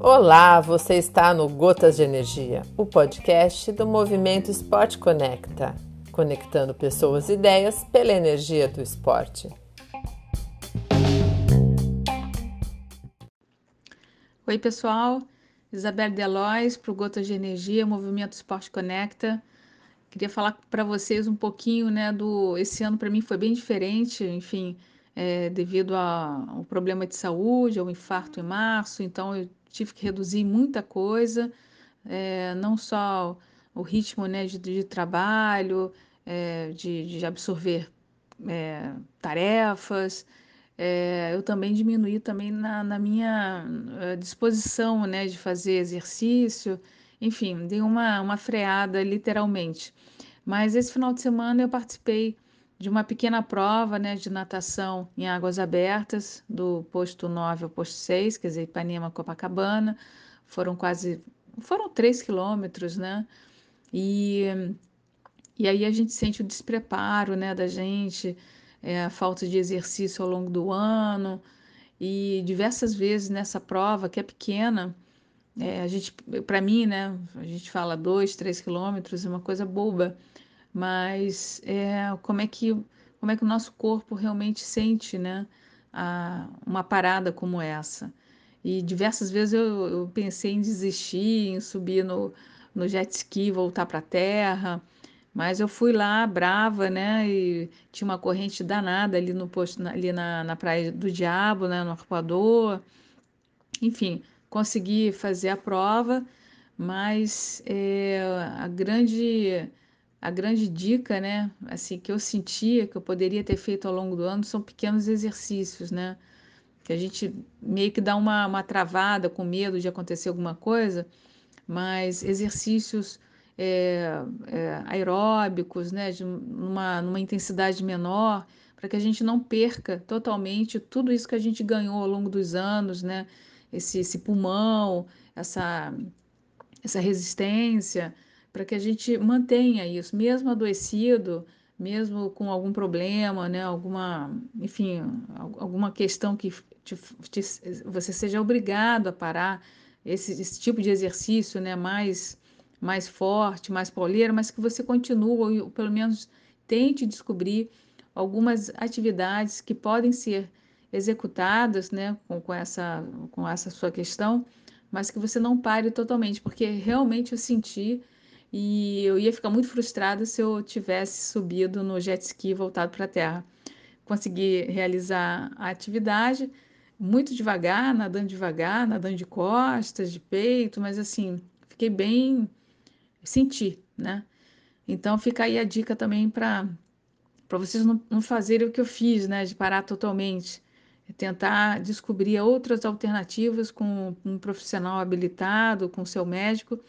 Olá, você está no Gotas de Energia, o podcast do Movimento Esporte Conecta, conectando pessoas e ideias pela energia do esporte. Oi, pessoal. Isabel Delois para o Gotas de Energia, Movimento Esporte Conecta. Queria falar para vocês um pouquinho, né, do esse ano para mim foi bem diferente, enfim, é, devido ao problema de saúde, ao infarto em março, então eu tive que reduzir muita coisa, é, não só o ritmo né, de, de trabalho, é, de, de, absorver tarefas, é, eu também diminuí também na, na minha disposição né, de fazer exercício, enfim, dei uma, uma freada literalmente. Mas esse final de semana eu participei de uma pequena prova né, de natação em águas abertas, do posto 9 ao posto 6, quer dizer, Ipanema, Copacabana. Foram quase, foram 3 quilômetros, né? E, e aí a gente sente o despreparo né, da gente, é, a falta de exercício ao longo do ano. E diversas vezes nessa prova, que é pequena, é, a gente, para mim, né, a gente fala 2, 3 quilômetros, é uma coisa boba mas é, como é que como é que o nosso corpo realmente sente, né, a, uma parada como essa. E diversas vezes eu, eu pensei em desistir, em subir no, no jet ski, voltar para a terra, mas eu fui lá brava, né, e tinha uma corrente danada ali no posto, ali na, na praia do Diabo, né, no Arpoador. Enfim, consegui fazer a prova, mas é, a grande a grande dica, né, assim, que eu sentia que eu poderia ter feito ao longo do ano são pequenos exercícios, né, que a gente meio que dá uma, uma travada com medo de acontecer alguma coisa, mas exercícios é, é, aeróbicos, né, de uma, numa intensidade menor, para que a gente não perca totalmente tudo isso que a gente ganhou ao longo dos anos, né, esse, esse pulmão, essa, essa resistência, para que a gente mantenha isso, mesmo adoecido, mesmo com algum problema, né, alguma, enfim, alguma questão que te, te, você seja obrigado a parar esse, esse, tipo de exercício, né, mais mais forte, mais pauleiro, mas que você continue ou pelo menos tente descobrir algumas atividades que podem ser executadas, né, com, com essa com essa sua questão, mas que você não pare totalmente, porque realmente eu senti e eu ia ficar muito frustrada se eu tivesse subido no jet ski voltado para a terra. Consegui realizar a atividade muito devagar, nadando devagar, nadando de costas, de peito, mas assim, fiquei bem, senti, né? Então fica aí a dica também para para vocês não, não fazerem o que eu fiz, né, de parar totalmente, é tentar descobrir outras alternativas com um profissional habilitado, com seu médico,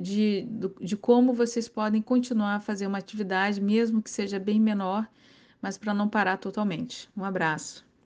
de, de como vocês podem continuar a fazer uma atividade, mesmo que seja bem menor, mas para não parar totalmente. Um abraço.